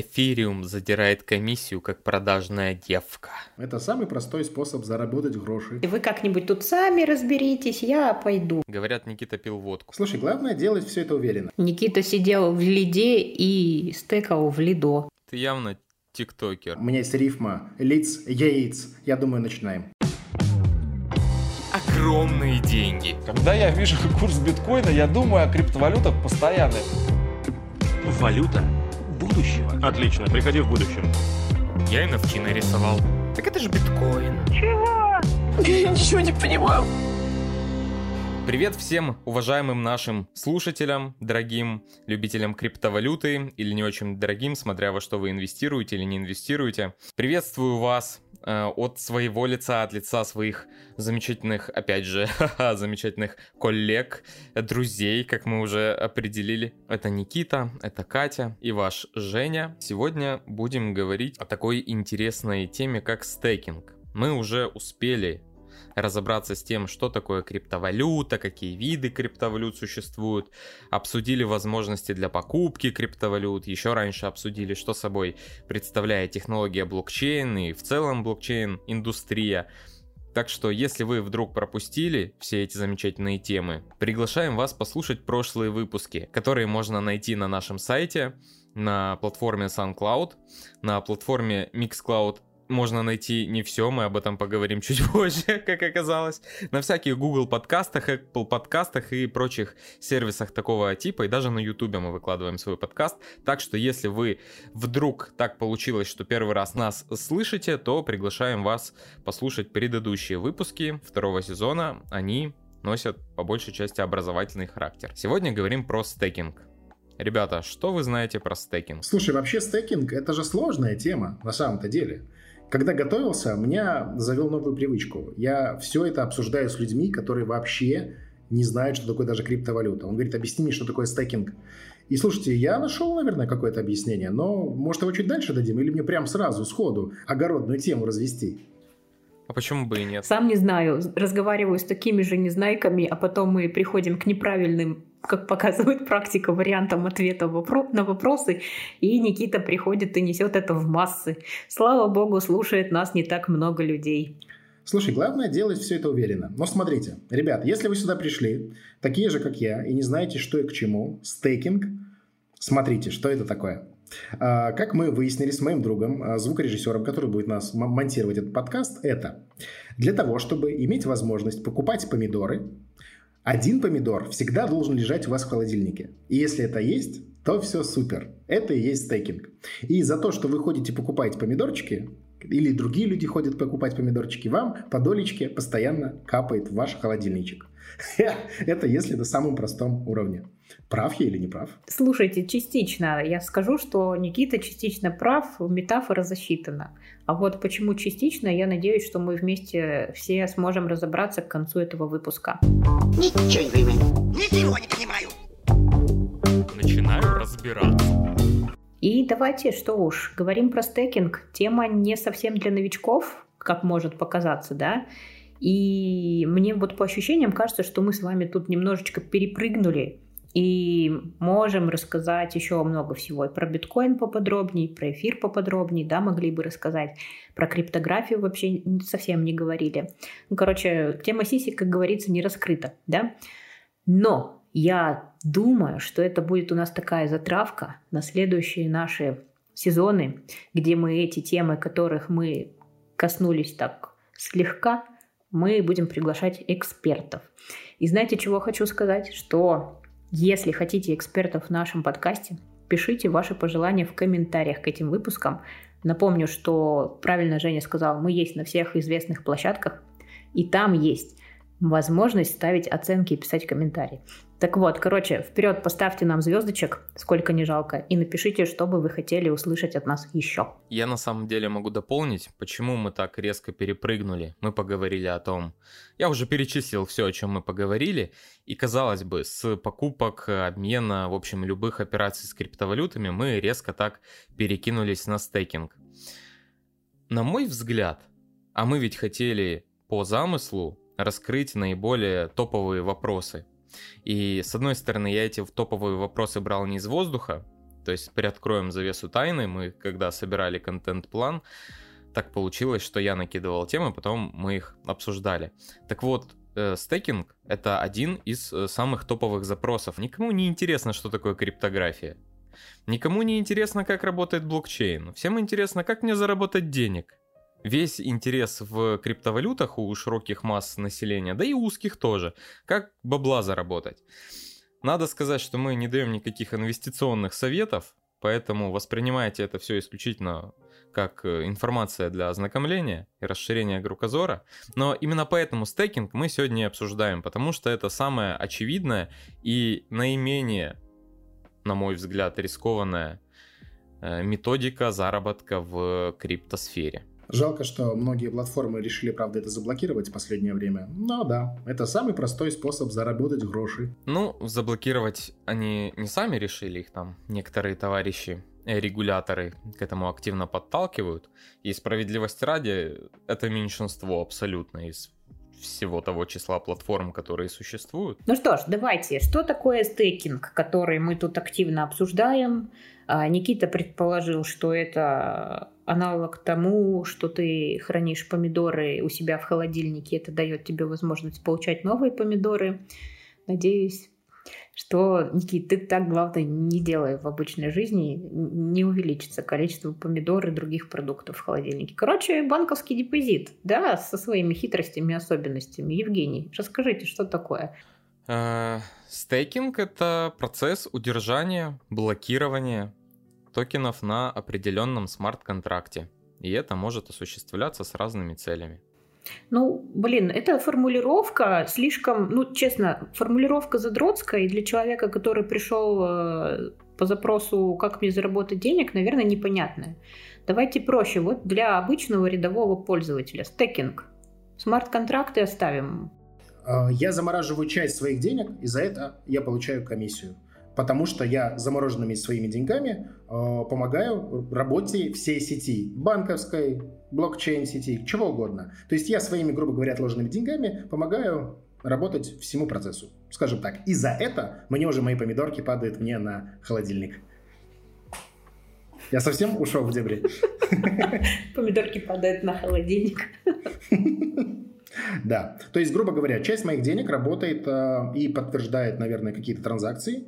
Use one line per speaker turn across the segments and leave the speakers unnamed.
Эфириум задирает комиссию, как продажная девка.
Это самый простой способ заработать гроши.
И вы как-нибудь тут сами разберитесь, я пойду.
Говорят, Никита пил водку.
Слушай, главное делать все это уверенно.
Никита сидел в лиде и стекал в лидо.
Ты явно тиктокер.
У меня есть рифма лиц, яиц. Я думаю, начинаем.
Огромные деньги.
Когда я вижу курс биткоина, я думаю о криптовалютах постоянно.
Валюта будущего.
Отлично, приходи в будущем.
Я NFT нарисовал. Так это же биткоин.
Я ничего не понимаю.
Привет всем уважаемым нашим слушателям, дорогим любителям криптовалюты или не очень дорогим, смотря во что вы инвестируете или не инвестируете. Приветствую вас э, от своего лица, от лица своих замечательных, опять же, замечательных коллег, друзей, как мы уже определили. Это Никита, это Катя и ваш Женя. Сегодня будем говорить о такой интересной теме, как стейкинг. Мы уже успели разобраться с тем, что такое криптовалюта, какие виды криптовалют существуют, обсудили возможности для покупки криптовалют, еще раньше обсудили, что собой представляет технология блокчейн и в целом блокчейн-индустрия. Так что, если вы вдруг пропустили все эти замечательные темы, приглашаем вас послушать прошлые выпуски, которые можно найти на нашем сайте, на платформе SoundCloud, на платформе Mixcloud можно найти не все, мы об этом поговорим чуть позже, как оказалось. На всяких Google подкастах, Apple подкастах и прочих сервисах такого типа, и даже на YouTube мы выкладываем свой подкаст. Так что если вы вдруг так получилось, что первый раз нас слышите, то приглашаем вас послушать предыдущие выпуски второго сезона. Они носят по большей части образовательный характер. Сегодня говорим про стейкинг. Ребята, что вы знаете про стейкинг?
Слушай, вообще стейкинг это же сложная тема на самом-то деле. Когда готовился, меня завел новую привычку. Я все это обсуждаю с людьми, которые вообще не знают, что такое даже криптовалюта. Он говорит, объясни мне, что такое стейкинг. И слушайте, я нашел, наверное, какое-то объяснение, но может его чуть дальше дадим, или мне прям сразу, сходу, огородную тему развести.
А почему бы и нет?
Сам не знаю, разговариваю с такими же незнайками, а потом мы приходим к неправильным, как показывает практика, вариантам ответа на вопросы, и Никита приходит и несет это в массы. Слава богу, слушает нас не так много людей.
Слушай, главное делать все это уверенно. Но смотрите, ребят, если вы сюда пришли, такие же, как я, и не знаете, что и к чему, стейкинг, смотрите, что это такое. А, как мы выяснили с моим другом, а, звукорежиссером, который будет нас монтировать этот подкаст, это для того, чтобы иметь возможность покупать помидоры, один помидор всегда должен лежать у вас в холодильнике. И если это есть, то все супер. Это и есть стейкинг. И за то, что вы ходите покупаете помидорчики, или другие люди ходят покупать помидорчики, вам по долечке постоянно капает в ваш холодильничек. Это если на самом простом уровне. Прав я или не прав?
Слушайте, частично. Я скажу, что Никита частично прав, метафора засчитана. А вот почему частично, я надеюсь, что мы вместе все сможем разобраться к концу этого выпуска.
Ничего не понимаю. Ничего не понимаю.
Начинаю разбираться.
И давайте, что уж, говорим про стекинг. Тема не совсем для новичков, как может показаться, да? И мне вот по ощущениям кажется, что мы с вами тут немножечко перепрыгнули и можем рассказать еще много всего. И про биткоин поподробнее, про эфир поподробнее, да, могли бы рассказать. Про криптографию вообще совсем не говорили. Ну, короче, тема сиси, как говорится, не раскрыта, да. Но я думаю, что это будет у нас такая затравка на следующие наши сезоны, где мы эти темы, которых мы коснулись так слегка, мы будем приглашать экспертов. И знаете, чего хочу сказать? Что если хотите экспертов в нашем подкасте, пишите ваши пожелания в комментариях к этим выпускам. Напомню, что правильно Женя сказал, мы есть на всех известных площадках, и там есть возможность ставить оценки и писать комментарии. Так вот, короче, вперед поставьте нам звездочек, сколько не жалко, и напишите, что бы вы хотели услышать от нас еще.
Я на самом деле могу дополнить, почему мы так резко перепрыгнули. Мы поговорили о том, я уже перечислил все, о чем мы поговорили, и казалось бы, с покупок, обмена, в общем, любых операций с криптовалютами мы резко так перекинулись на стейкинг. На мой взгляд, а мы ведь хотели по замыслу раскрыть наиболее топовые вопросы. И с одной стороны, я эти топовые вопросы брал не из воздуха, То есть приоткроем завесу тайны. Мы, когда собирали контент-план, так получилось, что я накидывал темы, потом мы их обсуждали. Так вот, э, стейкинг — это один из э, самых топовых запросов. Никому не интересно, что такое криптография. Никому не интересно, как работает блокчейн. Всем интересно, как мне заработать денег. Весь интерес в криптовалютах у широких масс населения, да и узких тоже. Как бабла заработать. Надо сказать, что мы не даем никаких инвестиционных советов, поэтому воспринимайте это все исключительно как э, информация для ознакомления и расширения кругозора. Но именно поэтому стейкинг мы сегодня и обсуждаем, потому что это самое очевидное и наименее, на мой взгляд, рискованная э, методика заработка в криптосфере.
Жалко, что многие платформы решили, правда, это заблокировать в последнее время. Но да, это самый простой способ заработать гроши.
Ну, заблокировать они не сами решили, их там некоторые товарищи э, регуляторы к этому активно подталкивают. И справедливости ради, это меньшинство абсолютно из всего того числа платформ, которые существуют.
Ну что ж, давайте, что такое стейкинг, который мы тут активно обсуждаем? А, Никита предположил, что это аналог тому, что ты хранишь помидоры у себя в холодильнике, это дает тебе возможность получать новые помидоры. Надеюсь, что, Никит, ты так, главное, не делай в обычной жизни, не увеличится количество помидор и других продуктов в холодильнике. Короче, банковский депозит, да, со своими хитростями и особенностями. Евгений, расскажите, что такое?
Э, стейкинг — это процесс удержания, блокирования токенов на определенном смарт-контракте. И это может осуществляться с разными целями.
Ну, блин, эта формулировка слишком, ну, честно, формулировка задротская, и для человека, который пришел э, по запросу «как мне заработать денег», наверное, непонятная. Давайте проще. Вот для обычного рядового пользователя. Стекинг. Смарт-контракты оставим.
А, я замораживаю часть своих денег, и за это я получаю комиссию потому что я замороженными своими деньгами э, помогаю работе всей сети, банковской, блокчейн-сети, чего угодно. То есть я своими, грубо говоря, отложенными деньгами помогаю работать всему процессу. Скажем так. И за это мне уже мои помидорки падают мне на холодильник. Я совсем ушел в дебри.
Помидорки падают на холодильник.
Да. То есть, грубо говоря, часть моих денег работает э, и подтверждает, наверное, какие-то транзакции,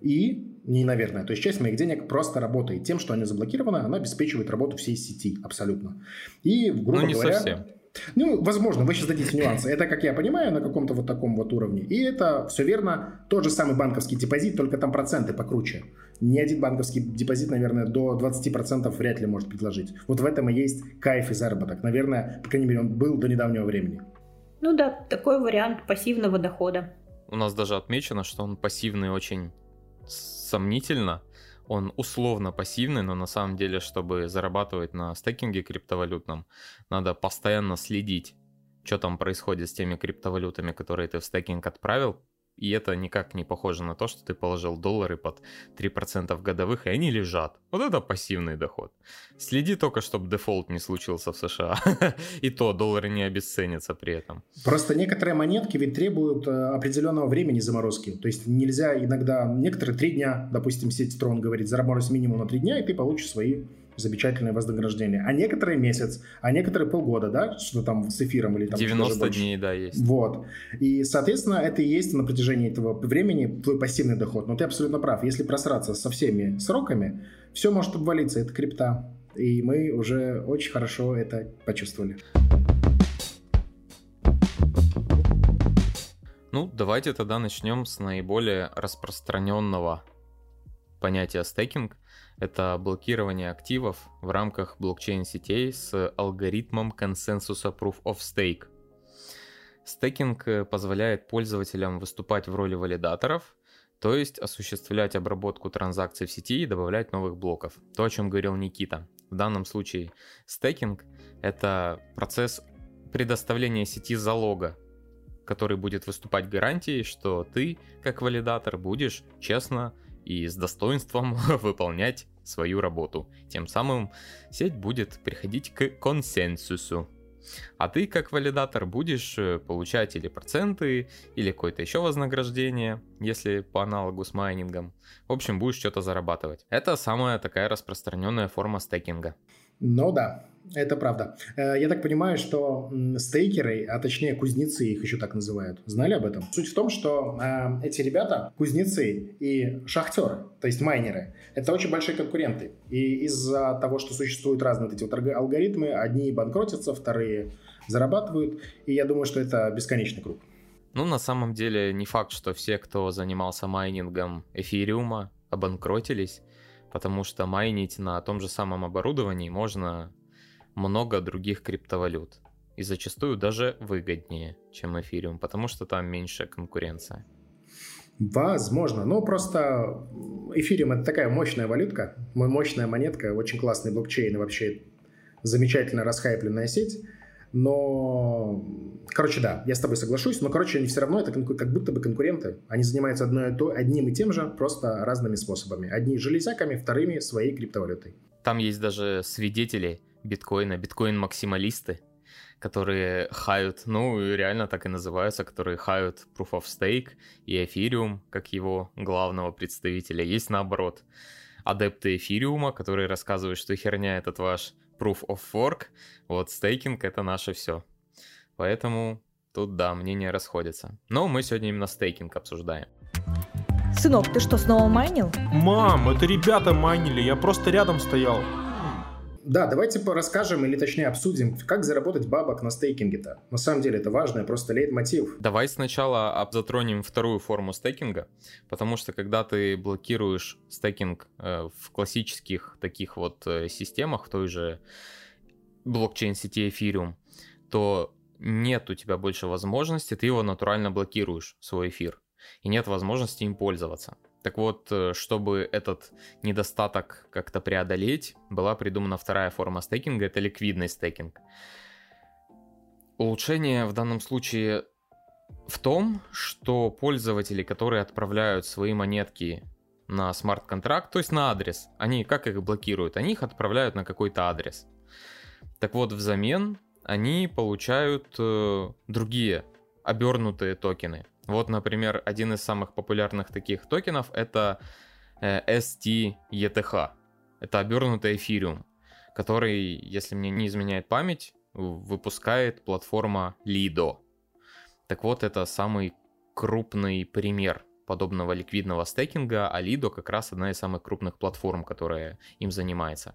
и, не наверное, то есть часть моих денег просто работает тем, что они заблокированы, она обеспечивает работу всей сети абсолютно. И, грубо ну, не говоря... Совсем. Ну, возможно, вы сейчас дадите нюансы. Это, как я понимаю, на каком-то вот таком вот уровне. И это все верно. Тот же самый банковский депозит, только там проценты покруче. Ни один банковский депозит, наверное, до 20% вряд ли может предложить. Вот в этом и есть кайф и заработок. Наверное, по крайней мере, он был до недавнего времени.
Ну да, такой вариант пассивного дохода.
У нас даже отмечено, что он пассивный очень сомнительно. Он условно пассивный, но на самом деле, чтобы зарабатывать на стейкинге криптовалютном, надо постоянно следить, что там происходит с теми криптовалютами, которые ты в стейкинг отправил, и это никак не похоже на то, что ты положил доллары под 3% годовых, и они лежат. Вот это пассивный доход. Следи только, чтобы дефолт не случился в США. И то доллары не обесценятся при этом.
Просто некоторые монетки ведь требуют э, определенного времени заморозки. То есть нельзя иногда, некоторые три дня, допустим, сеть Strong говорит, заморозь минимум на три дня, и ты получишь свои замечательное вознаграждение. А некоторые месяц, а некоторые полгода, да, что там с эфиром или там
90 дней, да, есть.
Вот. И, соответственно, это и есть на протяжении этого времени твой пассивный доход. Но ты абсолютно прав. Если просраться со всеми сроками, все может обвалиться. Это крипта. И мы уже очень хорошо это почувствовали.
Ну, давайте тогда начнем с наиболее распространенного понятия стейкинг – это блокирование активов в рамках блокчейн-сетей с алгоритмом консенсуса Proof of Stake. Стейкинг э, позволяет пользователям выступать в роли валидаторов, то есть осуществлять обработку транзакций в сети и добавлять новых блоков. То, о чем говорил Никита. В данном случае стейкинг — это процесс предоставления сети залога, который будет выступать гарантией, что ты, как валидатор, будешь честно и с достоинством выполнять свою работу. Тем самым сеть будет приходить к консенсусу. А ты, как валидатор, будешь э, получать или проценты, или какое-то еще вознаграждение, если по аналогу с майнингом. В общем, будешь что-то зарабатывать. Это самая такая распространенная форма стейкинга.
Ну да, это правда. Э, я так понимаю, что стейкеры, а точнее кузнецы, их еще так называют, знали об этом? Суть в том, что э, эти ребята, кузнецы и шахтеры, то есть майнеры, это очень большие конкуренты. И из-за того, что существуют разные вот эти вот алгоритмы, одни банкротятся, вторые зарабатывают, и я думаю, что это бесконечный круг.
Ну, на самом деле, не факт, что все, кто занимался майнингом эфириума, обанкротились, потому что майнить на том же самом оборудовании можно много других криптовалют. И зачастую даже выгоднее, чем эфириум, потому что там меньше конкуренция.
Возможно. Но просто эфириум это такая мощная валютка, мощная монетка, очень классный блокчейн и вообще замечательно расхайпленная сеть. Но, короче, да, я с тобой соглашусь, но, короче, они все равно это как будто бы конкуренты. Они занимаются одно и то, одним и тем же, просто разными способами. Одни железяками, вторыми своей криптовалютой.
Там есть даже свидетели биткоина, биткоин-максималисты, которые хают, ну, реально так и называются, которые хают Proof of Stake и Ethereum, как его главного представителя. Есть наоборот адепты эфириума, которые рассказывают, что херня этот ваш Proof of Work, вот стейкинг это наше все. Поэтому тут, да, мнения расходятся. Но мы сегодня именно стейкинг обсуждаем.
Сынок, ты что, снова майнил?
Мам, это ребята майнили, я просто рядом стоял.
Да, давайте расскажем, или точнее обсудим, как заработать бабок на стейкинге-то. На самом деле это важно, просто лейтмотив.
Давай сначала затронем вторую форму стейкинга, потому что когда ты блокируешь стейкинг э, в классических таких вот э, системах, в той же блокчейн-сети Ethereum, то нет у тебя больше возможности, ты его натурально блокируешь, свой эфир, и нет возможности им пользоваться. Так вот, э, чтобы этот недостаток как-то преодолеть, была придумана вторая форма стейкинга, это ликвидный стейкинг. Улучшение в данном случае в том, что пользователи, которые отправляют свои монетки на смарт-контракт, то есть на адрес, они как их блокируют? Они их отправляют на какой-то адрес. Так вот, взамен они получают э, другие обернутые токены. Вот, например, один из самых популярных таких токенов это э, STETH. Это обернутый эфириум, который, если мне не изменяет память, выпускает платформа Lido. Так вот, это самый крупный пример подобного ликвидного стейкинга, а Lido как раз одна из самых крупных платформ, которая им занимается.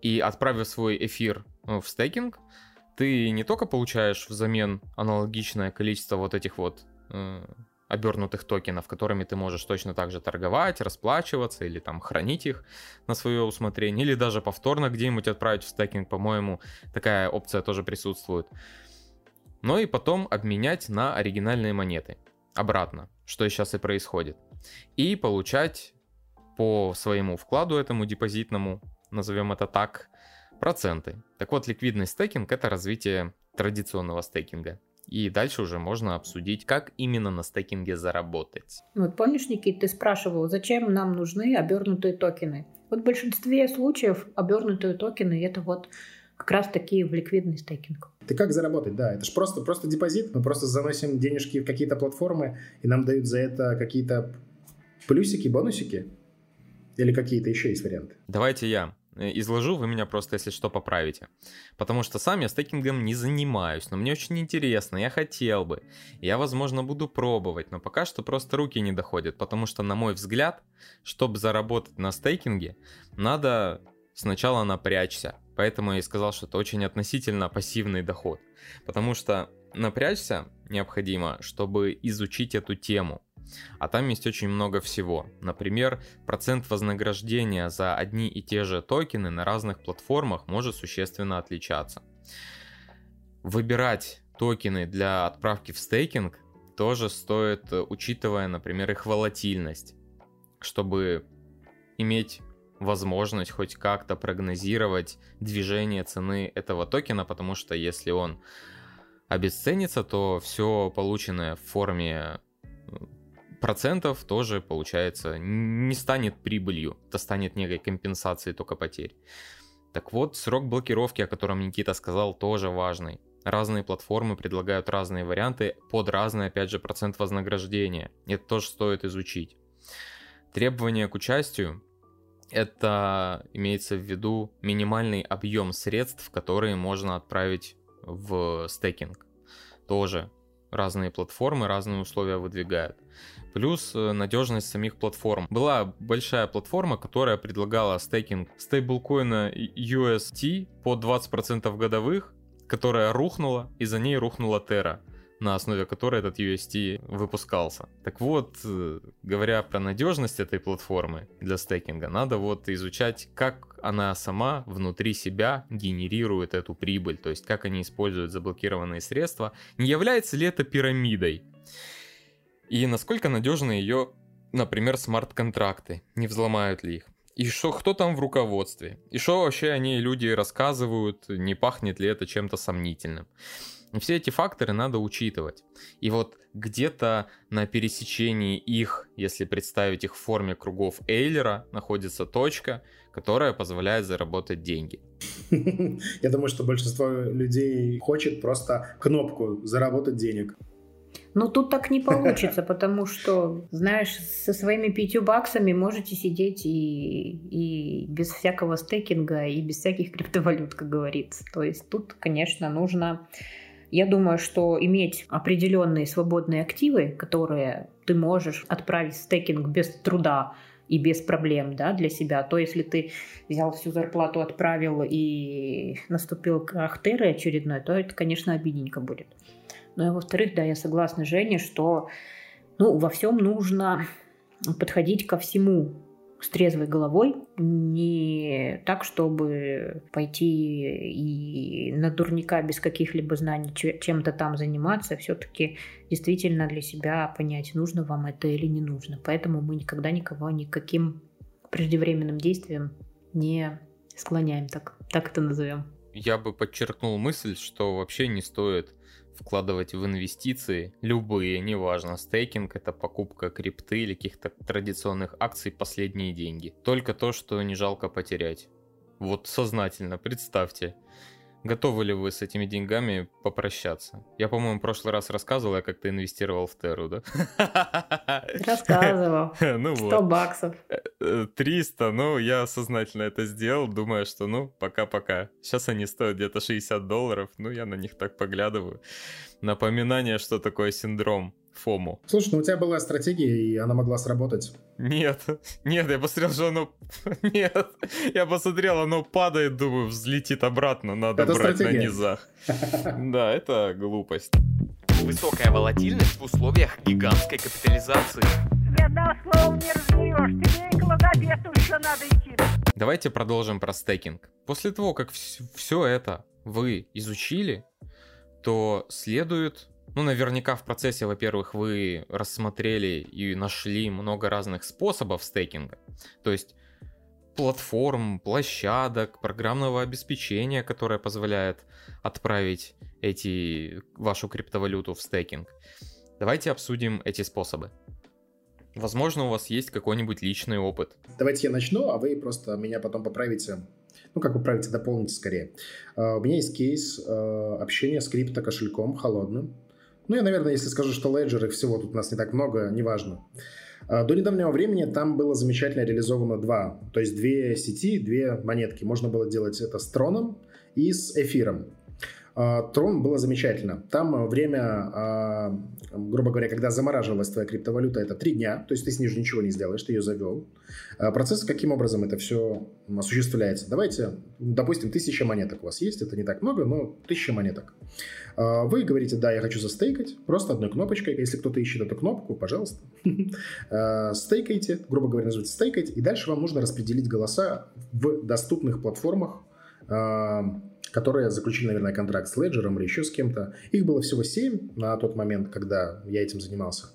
И отправив свой эфир э, в стейкинг, ты не только получаешь взамен аналогичное количество вот этих вот обернутых токенов, которыми ты можешь точно так же торговать, расплачиваться или там хранить их на свое усмотрение, или даже повторно где-нибудь отправить в стейкинг, по-моему, такая опция тоже присутствует. Но и потом обменять на оригинальные монеты обратно, что сейчас и происходит. И получать по своему вкладу этому депозитному, назовем это так, проценты. Так вот, ликвидный стейкинг это развитие традиционного стейкинга. И дальше уже можно обсудить, как именно на стейкинге заработать.
Вот помнишь, Никит, ты спрашивал, зачем нам нужны обернутые токены? Вот в большинстве случаев обернутые токены это вот как раз такие в ликвидный стейкинг.
Ты как заработать? Да, это же просто, просто депозит. Мы просто заносим денежки в какие-то платформы, и нам дают за это какие-то плюсики, бонусики. Или какие-то еще есть варианты?
Давайте я. Э, изложу, вы меня просто, если что, поправите. Потому что сам я стейкингом не занимаюсь, но мне очень интересно, я хотел бы. Я, возможно, буду пробовать, но пока что просто руки не доходят, потому что, на мой взгляд, чтобы заработать на стейкинге, надо сначала напрячься. Поэтому я и сказал, что это очень относительно пассивный доход. Потому что напрячься необходимо, чтобы изучить эту тему. А там есть очень много всего. Например, процент вознаграждения за одни и те же токены на разных платформах может существенно отличаться. Выбирать токены для отправки в стейкинг тоже стоит, учитывая, например, их волатильность, чтобы иметь возможность хоть как-то прогнозировать движение цены этого токена, потому что если он обесценится, то все полученное в форме процентов тоже, получается, не станет прибылью. Это станет некой компенсацией только потерь. Так вот, срок блокировки, о котором Никита сказал, тоже важный. разные платформы предлагают разные варианты под разный, опять же, процент вознаграждения. Это тоже стоит изучить. Требования к участию это имеется в виду минимальный объем средств, которые можно отправить в стейкинг. Тоже разные платформы, разные условия выдвигают. Плюс э, надежность самих платформ. Была большая платформа, которая предлагала стейкинг стейблкоина UST по 20% годовых, которая рухнула, и за ней рухнула Terra на основе которой этот UST выпускался. Так вот, э, говоря про надежность этой платформы для стейкинга, надо вот изучать, как она сама внутри себя генерирует эту прибыль, то есть как они используют заблокированные средства, не является ли это пирамидой, и насколько надежны ее, например, смарт-контракты, не взломают ли их. И что, кто там в руководстве? И что вообще они люди рассказывают, не пахнет ли это чем-то сомнительным? И все эти факторы надо учитывать. И вот где-то на пересечении их, если представить их в форме кругов Эйлера, находится точка, которая позволяет заработать деньги.
Я думаю, что большинство людей хочет просто кнопку «заработать денег».
Ну, тут так не получится, потому что, знаешь, со своими пятью баксами можете сидеть и, и без всякого стейкинга, и без всяких криптовалют, как говорится. То есть тут, конечно, нужно я думаю, что иметь определенные свободные активы, которые ты можешь отправить в стейкинг без труда и без проблем да, для себя, то если ты взял всю зарплату, отправил и наступил крах очередной, то это, конечно, обидненько будет. Ну и во-вторых, да, я согласна Жене, что ну, во всем нужно подходить ко всему с трезвой головой, не так, чтобы пойти и на дурника без каких-либо знаний чем-то там заниматься, все-таки действительно для себя понять, нужно вам это или не нужно. Поэтому мы никогда никого никаким преждевременным действием не склоняем, так, так это назовем.
Я бы подчеркнул мысль, что вообще не стоит вкладывать в инвестиции, любые, неважно, стейкинг, это покупка крипты или каких-то традиционных акций, последние деньги. Только то, что не жалко потерять. Вот сознательно, представьте. Готовы ли вы с этими деньгами попрощаться? Я, по-моему, в прошлый раз рассказывал, я как-то инвестировал в Теру,
да? Рассказывал. Ну 100 вот. баксов.
300, э, ну, я сознательно это сделал, думая, что, ну, пока-пока. Сейчас они стоят где-то 60 долларов, ну, я на них так поглядываю. Напоминание, что такое синдром Фому.
Слушай, ну у тебя была стратегия, и она могла сработать.
Нет, нет, я посмотрел, что оно... Нет, я посмотрел, оно падает, думаю, взлетит обратно, надо это брать стратегия. на низах. Да, это глупость.
Высокая волатильность в условиях гигантской капитализации.
Одного слова не разниешь, тебе к логопеду еще надо идти.
Давайте продолжим про стейкинг. После того, как все это вы изучили, то следует ну, наверняка в процессе, во-первых, вы рассмотрели и нашли много разных способов стейкинга. То есть платформ, площадок, программного обеспечения, которое позволяет отправить эти, вашу криптовалюту в стейкинг. Давайте обсудим эти способы. Возможно, у вас есть какой-нибудь личный опыт.
Давайте я начну, а вы просто меня потом поправите. Ну, как поправите, дополните скорее. Uh, у меня есть кейс uh, общения с крипто-кошельком холодным. Ну, я, наверное, если скажу, что Ledger, их всего тут у нас не так много, неважно. А, до недавнего времени там было замечательно реализовано два, то есть две сети, две монетки. Можно было делать это с Троном и с Эфиром. А, Трон было замечательно. Там время, а, грубо говоря, когда замораживалась твоя криптовалюта, это три дня, то есть ты с ней уже ничего не сделаешь, ты ее завел. А, процесс, каким образом это все осуществляется? Давайте, допустим, тысяча монеток у вас есть, это не так много, но тысяча монеток. Вы говорите, да, я хочу застейкать, просто одной кнопочкой. Если кто-то ищет эту кнопку, пожалуйста, стейкайте, грубо говоря, называется стейкать, и дальше вам нужно распределить голоса в доступных платформах, которые заключили, наверное, контракт с Ledger или еще с кем-то. Их было всего 7 на тот момент, когда я этим занимался.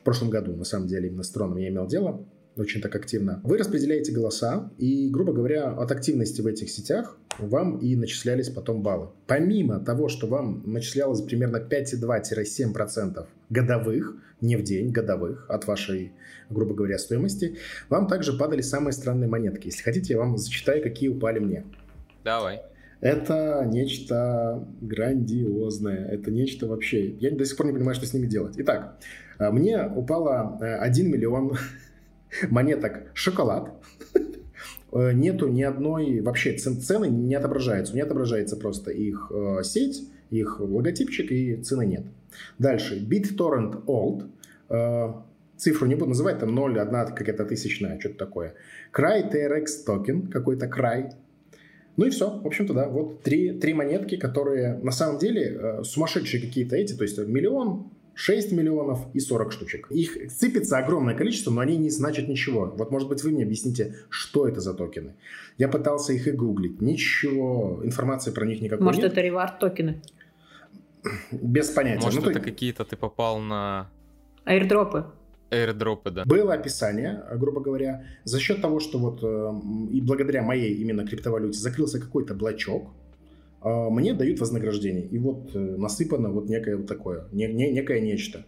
В прошлом году, на самом деле, именно с Троном я имел дело очень так активно. Вы распределяете голоса, и, грубо говоря, от активности в этих сетях вам и начислялись потом баллы. Помимо того, что вам начислялось примерно 5,2-7% годовых, не в день, годовых, от вашей, грубо говоря, стоимости, вам также падали самые странные монетки. Если хотите, я вам зачитаю, какие упали мне.
Давай.
Это нечто грандиозное. Это нечто вообще... Я до сих пор не понимаю, что с ними делать. Итак, э, мне упало 1 миллион монеток шоколад. Э, нету ни одной... Вообще цены не отображаются. Не отображается просто их э, сеть, их логотипчик и цены нет. Дальше. BitTorrent Old. Цифру не буду называть, там 0, 1 какая-то тысячная, что-то такое. Cry TRX токен, какой-то Cry ну и все. В общем-то, да, вот три, три монетки, которые на самом деле э, сумасшедшие какие-то эти, то есть миллион, 6 миллионов и 40 штучек. Их сыпется огромное количество, но они не значат ничего. Вот, может быть, вы мне объясните, что это за токены. Я пытался их и гуглить. Ничего, информации про них никакой
Может,
нет.
это reward токены?
Без понятия.
Может,
Ну,
это
то-
какие-то ты попал на
Airdrop
ы. Airdrop ы, да?
Было описание, грубо говоря, за счет того, что вот э, и благодаря моей именно криптовалюте закрылся какой-то блочок, э, мне дают вознаграждение. И вот э, насыпано вот некое вот такое, не- не- некое нечто.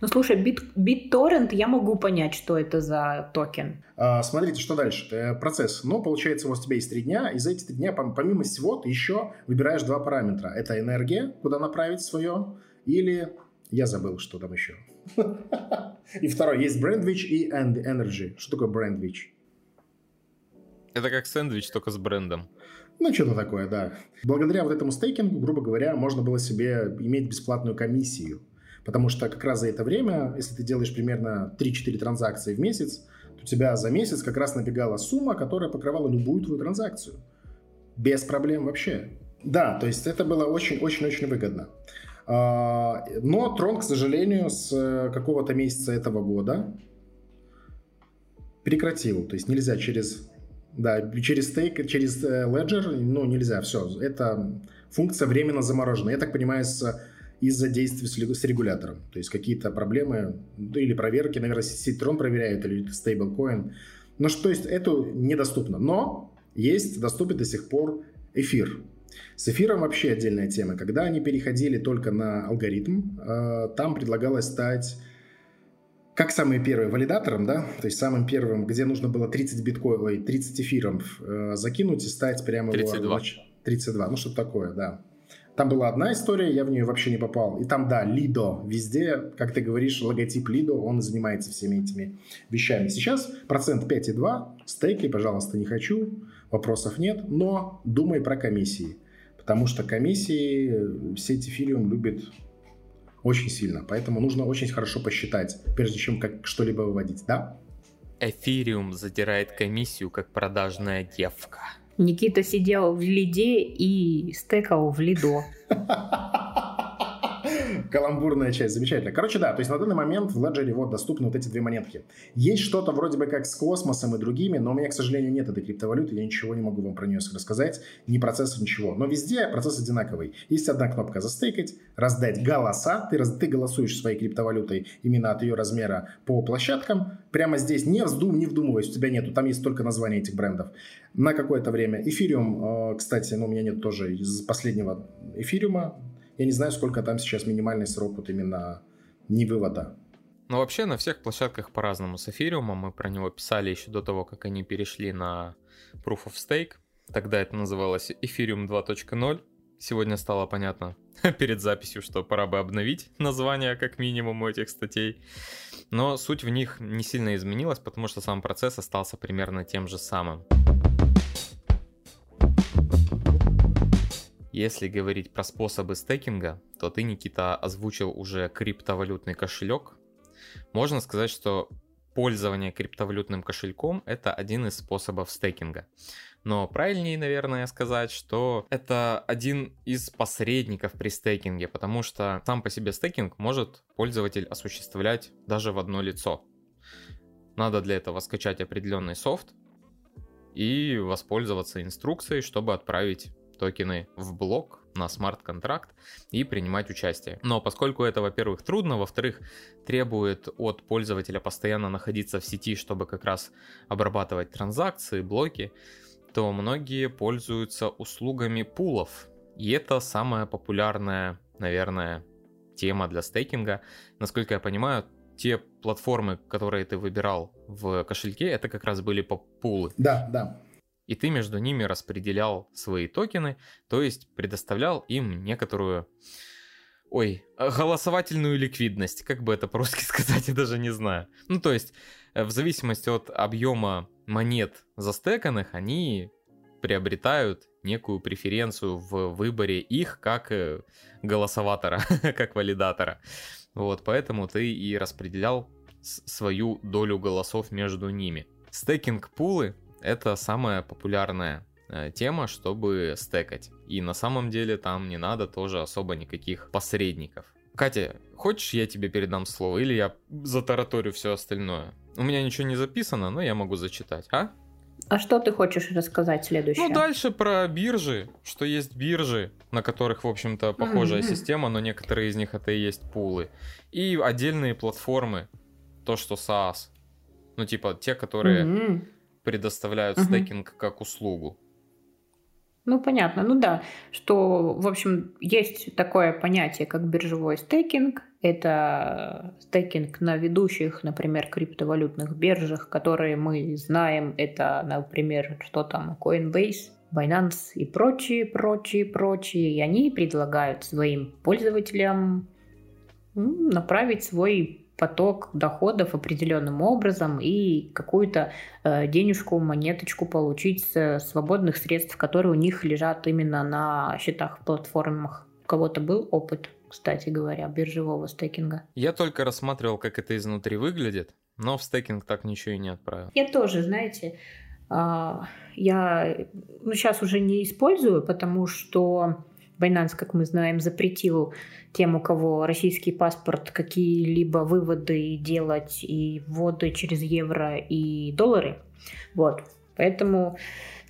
Ну, слушай, бит, BitTorrent, я могу понять, что это за токен.
А, Смотрите, что дальше. Процесс. Ну, получается, у вас у тебя есть три дня, и за эти три дня, пом- помимо всего, ты еще выбираешь два параметра. Это энергия, куда направить свое, или... Я забыл, что там еще. И второй. Есть брендвич и energy. Что такое брендвич?
Это как сэндвич, только с брендом.
Ну, что-то такое, да. Благодаря вот этому стейкингу, грубо говоря, можно было себе иметь бесплатную комиссию. Потому что как раз за это время, если ты делаешь примерно 3-4 транзакции в месяц, то у тебя за месяц как раз набегала сумма, которая покрывала любую твою транзакцию. Без проблем вообще. Да, то есть это было очень-очень-очень выгодно. А, Но Трон, к сожалению, с э, какого-то месяца этого года прекратил. То есть нельзя через, да, через стейк, через э, Ledger, ну, нельзя, все. Это функция временно заморожена. Я так понимаю, из-за действий с, регулятором. То есть какие-то проблемы или проверки, наверное, сеть Tron проверяют, или стейблкоин. Ну, что, то есть это недоступно. Но есть, доступен до сих пор эфир. С эфиром вообще отдельная тема. Когда они переходили только на алгоритм, э, там предлагалось стать как самый первый валидатором, да, то есть самым первым, где нужно было 30 биткоин, ой, 30 эфиров э, закинуть и стать прямо... его
32.
нач- 32, ну что-то такое, да. Там была одна история, я в нее вообще не попал. И там, да, Лидо везде, как ты говоришь, логотип Лидо, он занимается всеми этими вещами. Сейчас процент 5,2, стейки, пожалуйста, не хочу, вопросов нет, но думай про комиссии. Потому что комиссии э, сеть эфириум любит очень сильно. Поэтому нужно очень хорошо посчитать, прежде чем как что-либо выводить, да?
Эфириум задирает комиссию, как продажная девка.
Никита сидел в лиде и стекал в лидо.
Каламбурная часть, замечательно. Короче, да, то есть на данный момент в Ledger вот доступны вот эти две монетки. Есть что-то вроде бы как с космосом и другими, но у меня, к сожалению, нет этой криптовалюты, я ничего не могу вам про нее рассказать, ни процесса, ничего. Но везде процесс одинаковый. Есть одна кнопка «Застейкать», «Раздать голоса», ты, ты голосуешь своей криптовалютой именно от ее размера по площадкам, прямо здесь не вздум, не вдумывайся, у тебя нету, там есть только название этих брендов. На какое-то время. Эфириум, кстати, ну, у меня нет тоже из последнего эфириума, я не знаю, сколько там сейчас минимальный срок вот именно не вывода.
Но вообще на всех площадках по-разному с эфириумом. Мы про него писали еще до того, как они перешли на Proof of Stake. Тогда это называлось Ethereum 2.0. Сегодня стало понятно перед записью, что пора бы обновить название как минимум у этих статей. Но суть в них не сильно изменилась, потому что сам процесс остался примерно тем же самым. Если говорить про способы стейкинга, то ты, Никита, озвучил уже криптовалютный кошелек. Можно сказать, что пользование криптовалютным кошельком это один из способов стейкинга. Но правильнее, наверное, сказать, что это один из посредников при стейкинге, потому что сам по себе стейкинг может пользователь осуществлять даже в одно лицо. Надо для этого скачать определенный софт и воспользоваться инструкцией, чтобы отправить токены в блок на смарт-контракт и принимать участие. Но поскольку это, во-первых, трудно, во-вторых, требует от пользователя постоянно находиться в сети, чтобы как раз обрабатывать транзакции, блоки, то многие пользуются услугами пулов. И это самая популярная, наверное, тема для стейкинга. Насколько я понимаю, те платформы, которые ты выбирал в кошельке, это как раз были по пулы.
Да, да.
И ты между ними распределял свои токены, то есть предоставлял им некоторую, ой, голосовательную ликвидность, как бы это по-русски сказать, я даже не знаю. Ну, то есть э, в зависимости от объема монет застеканных, они приобретают некую преференцию в выборе их как э, голосоватора, как валидатора. Вот, поэтому ты и распределял свою долю голосов между ними. Стейкинг-пулы — это самая популярная э, тема, чтобы стекать. И на самом деле там не надо тоже особо никаких посредников. Катя, хочешь я тебе передам слово или я затараторю все остальное? У меня ничего не записано, но я могу зачитать, а?
А что ты хочешь рассказать следующее?
Ну, дальше про биржи, что есть биржи, на которых, в общем-то, похожая mm-hmm. система, но некоторые из них это и есть пулы. И отдельные платформы, то, что SaaS. Ну, типа, те, которые mm-hmm. Предоставляют mm-hmm. стейкинг как услугу.
Ну, понятно. Ну да, что, в общем, есть такое понятие, как биржевой стейкинг. Это стейкинг на ведущих, например, криптовалютных биржах, которые мы знаем. Это, например, что там, Coinbase, Binance и прочие, прочие, прочие. И они предлагают своим пользователям направить свой поток доходов определенным образом и какую-то э, денежку, монеточку получить с свободных средств, которые у них лежат именно на счетах платформах. У кого-то был опыт, кстати говоря, биржевого стейкинга?
Я только рассматривал, как это изнутри выглядит, но в стейкинг так ничего и не отправил.
Я тоже, знаете, а, я ну, сейчас уже не использую, потому что Binance, как мы знаем, запретил тем, у кого российский паспорт, какие-либо выводы делать и вводы через евро и доллары. Вот. Поэтому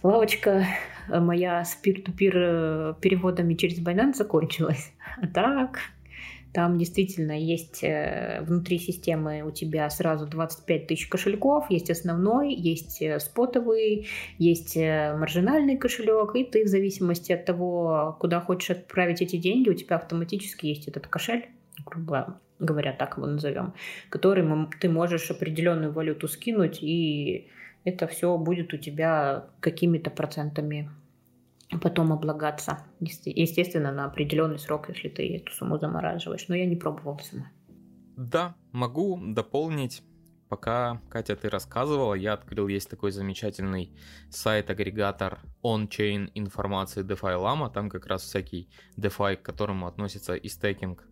лавочка моя с пир-ту-пир э, переводами через Binance закончилась. А так, там действительно есть э, внутри системы у тебя сразу 25 тысяч кошельков, есть основной, есть э, спотовый, есть э, маржинальный кошелек, и ты в зависимости от того, куда хочешь отправить эти деньги, у тебя автоматически есть этот кошель, грубо говоря, так его назовем, который ты можешь определенную валюту скинуть, и это все будет у тебя какими-то процентами потом облагаться. Естественно, на определенный срок, если ты эту сумму замораживаешь. Но я не пробовала сама.
Да, могу дополнить. Пока, Катя, ты рассказывала, я открыл, есть такой замечательный сайт-агрегатор on-chain информации DeFi Lama. Там как раз всякий DeFi, к которому относится и стейкинг,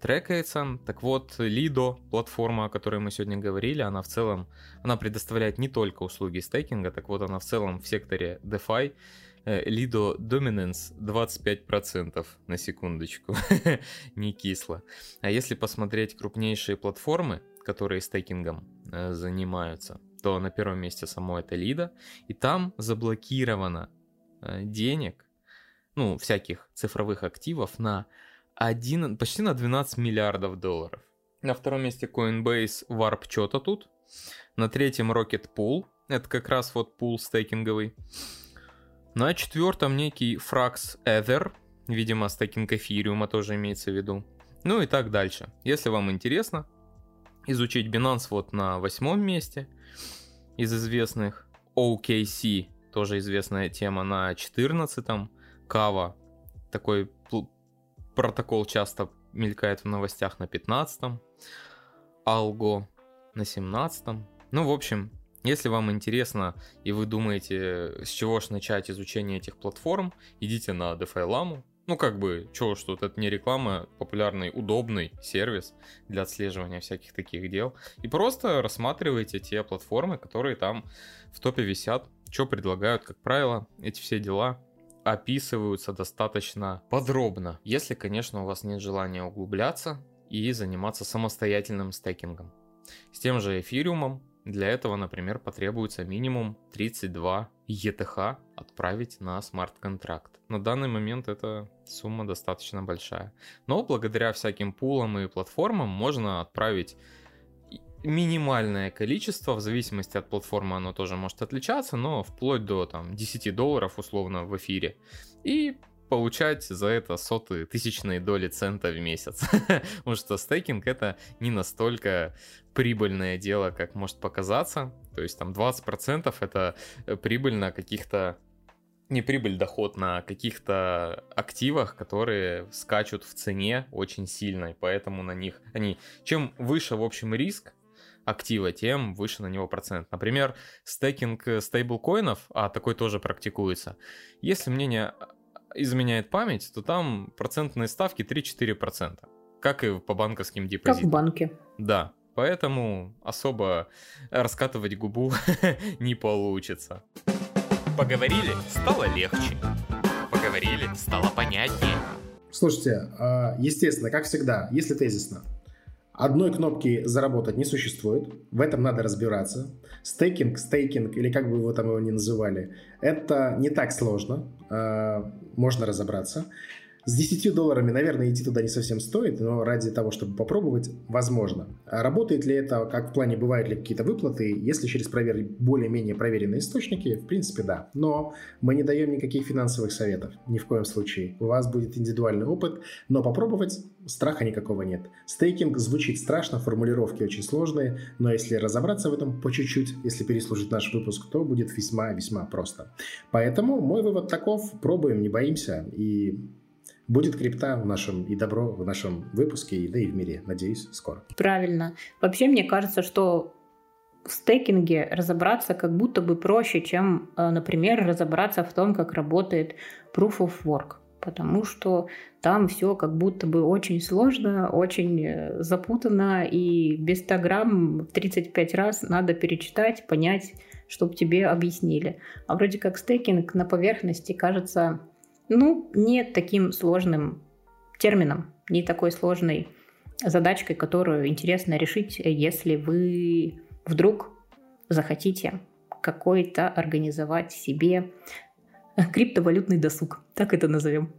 трекается. Так вот, Lido, платформа, о которой мы сегодня говорили, она в целом, она предоставляет не только услуги стейкинга, так вот она в целом в секторе DeFi Lido Dominance 25% на секундочку, не кисло. А если посмотреть крупнейшие платформы, которые стейкингом э, занимаются, то на первом месте само это Lido, и там заблокировано э, денег, ну, всяких цифровых активов на 1, почти на 12 миллиардов долларов. На втором месте Coinbase Warp что-то тут. На третьем Rocket Pool, это как раз вот пул стейкинговый. На четвертом некий Frax Ether, видимо, стейкинг эфириума тоже имеется в виду. Ну и так дальше. Если вам интересно изучить Binance вот на восьмом месте из известных, OKC, тоже известная тема, на 14-м, Kava, такой протокол часто мелькает в новостях на 15-м, Algo на 17-м. Ну, в общем, если вам интересно и вы думаете, с чего ж начать изучение этих платформ, идите на DeFi Lama. Ну, как бы, чего ж тут, это не реклама, популярный, удобный сервис для отслеживания всяких таких дел. И просто рассматривайте те платформы, которые там в топе висят, что предлагают, как правило, эти все дела описываются достаточно подробно, если, конечно, у вас нет желания углубляться и заниматься самостоятельным стейкингом. С тем же эфириумом для этого, например, потребуется минимум 32 ETH отправить на смарт-контракт. На данный момент эта сумма достаточно большая. Но благодаря всяким пулам и платформам можно отправить минимальное количество, в зависимости от платформы оно тоже может отличаться, но вплоть до там, 10 долларов условно в эфире. И получать за это сотые тысячные доли цента в месяц. Потому что стейкинг это не настолько прибыльное дело, как может показаться. То есть там 20% это э, прибыль на каких-то не прибыль, доход на каких-то активах, которые скачут в цене очень сильно, и поэтому на них они... Чем выше, в общем, риск актива, тем выше на него процент. Например, стейкинг стейблкоинов, а такой тоже практикуется. Если мне не изменяет память, то там процентные ставки 3-4%, как и по банковским депозитам.
Как в банке.
Да, поэтому особо раскатывать губу не получится.
Поговорили, стало легче. Поговорили, стало понятнее.
Слушайте, а, естественно, как всегда, если тезисно, одной кнопки заработать не существует, в этом надо разбираться. Стейкинг, стейкинг, или как бы вы там его ни называли, это не так сложно, а, можно разобраться. С 10 долларами, наверное, идти туда не совсем стоит, но ради того, чтобы попробовать, возможно. А работает ли это, как в плане, бывают ли какие-то выплаты, если через провер... более-менее проверенные источники, в принципе, да. Но мы не даем никаких финансовых советов, ни в коем случае. У вас будет индивидуальный опыт, но попробовать страха никакого нет. Стейкинг звучит страшно, формулировки очень сложные, но если разобраться в этом по чуть-чуть, если переслушать наш выпуск, то будет весьма-весьма просто. Поэтому мой вывод таков, пробуем, не боимся и Будет крипта в нашем и добро в нашем выпуске, и да и в мире, надеюсь, скоро.
Правильно. Вообще, мне кажется, что в стейкинге разобраться как будто бы проще, чем, э, например, разобраться в том, как работает Proof of Work. Потому что там все как будто бы очень сложно, очень э, запутанно, и без 100 грамм 35 раз надо перечитать, понять, чтобы тебе объяснили. А вроде как стейкинг на поверхности кажется ну, не таким сложным термином, не такой сложной задачкой, которую интересно решить, если вы вдруг захотите какой-то организовать себе криптовалютный досуг. Так это назовем.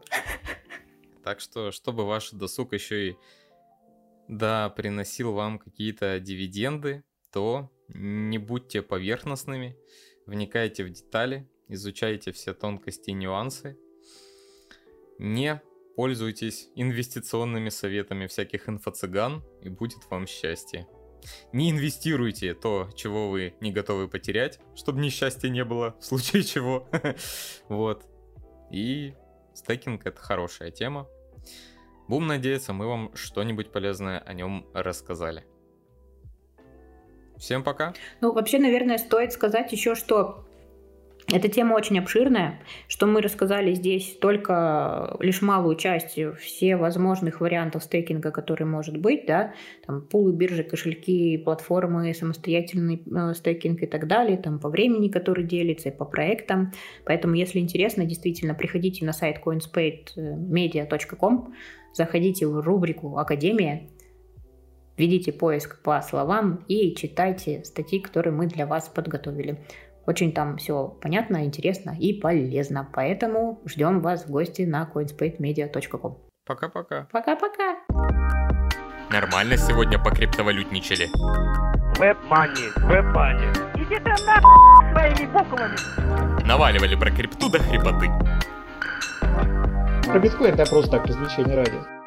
Так что, чтобы ваш досуг еще и да, приносил вам какие-то дивиденды, то не будьте поверхностными, вникайте в детали, изучайте все тонкости и нюансы, не пользуйтесь инвестиционными советами всяких инфо-цыган, и будет вам счастье. Не инвестируйте то, чего вы не готовы потерять, чтобы несчастья не было, в случае чего. вот. И стейкинг это хорошая тема. Будем надеяться, мы вам что-нибудь полезное о нем рассказали. Всем пока.
Ну, вообще, наверное, стоит сказать еще, что эта тема очень обширная, что мы рассказали здесь только лишь малую часть все возможных вариантов стейкинга, который может быть, да, там пулы, биржи, кошельки, платформы, самостоятельный э, стейкинг и так далее, там по времени, который делится, и по проектам. Поэтому, если интересно, действительно, приходите на сайт coinspademedia.com, заходите в рубрику «Академия», введите поиск по словам и читайте статьи, которые мы для вас подготовили. Очень там все понятно, интересно и полезно. Поэтому ждем вас в гости на coinspademedia.com.
Пока-пока.
Пока-пока.
Нормально сегодня покриптовалютничали.
Веб-мани, веб-мани. Иди ты нахуй своими буквами.
Наваливали про крипту до хрипоты.
Про биткоин это просто так, развлечение ради.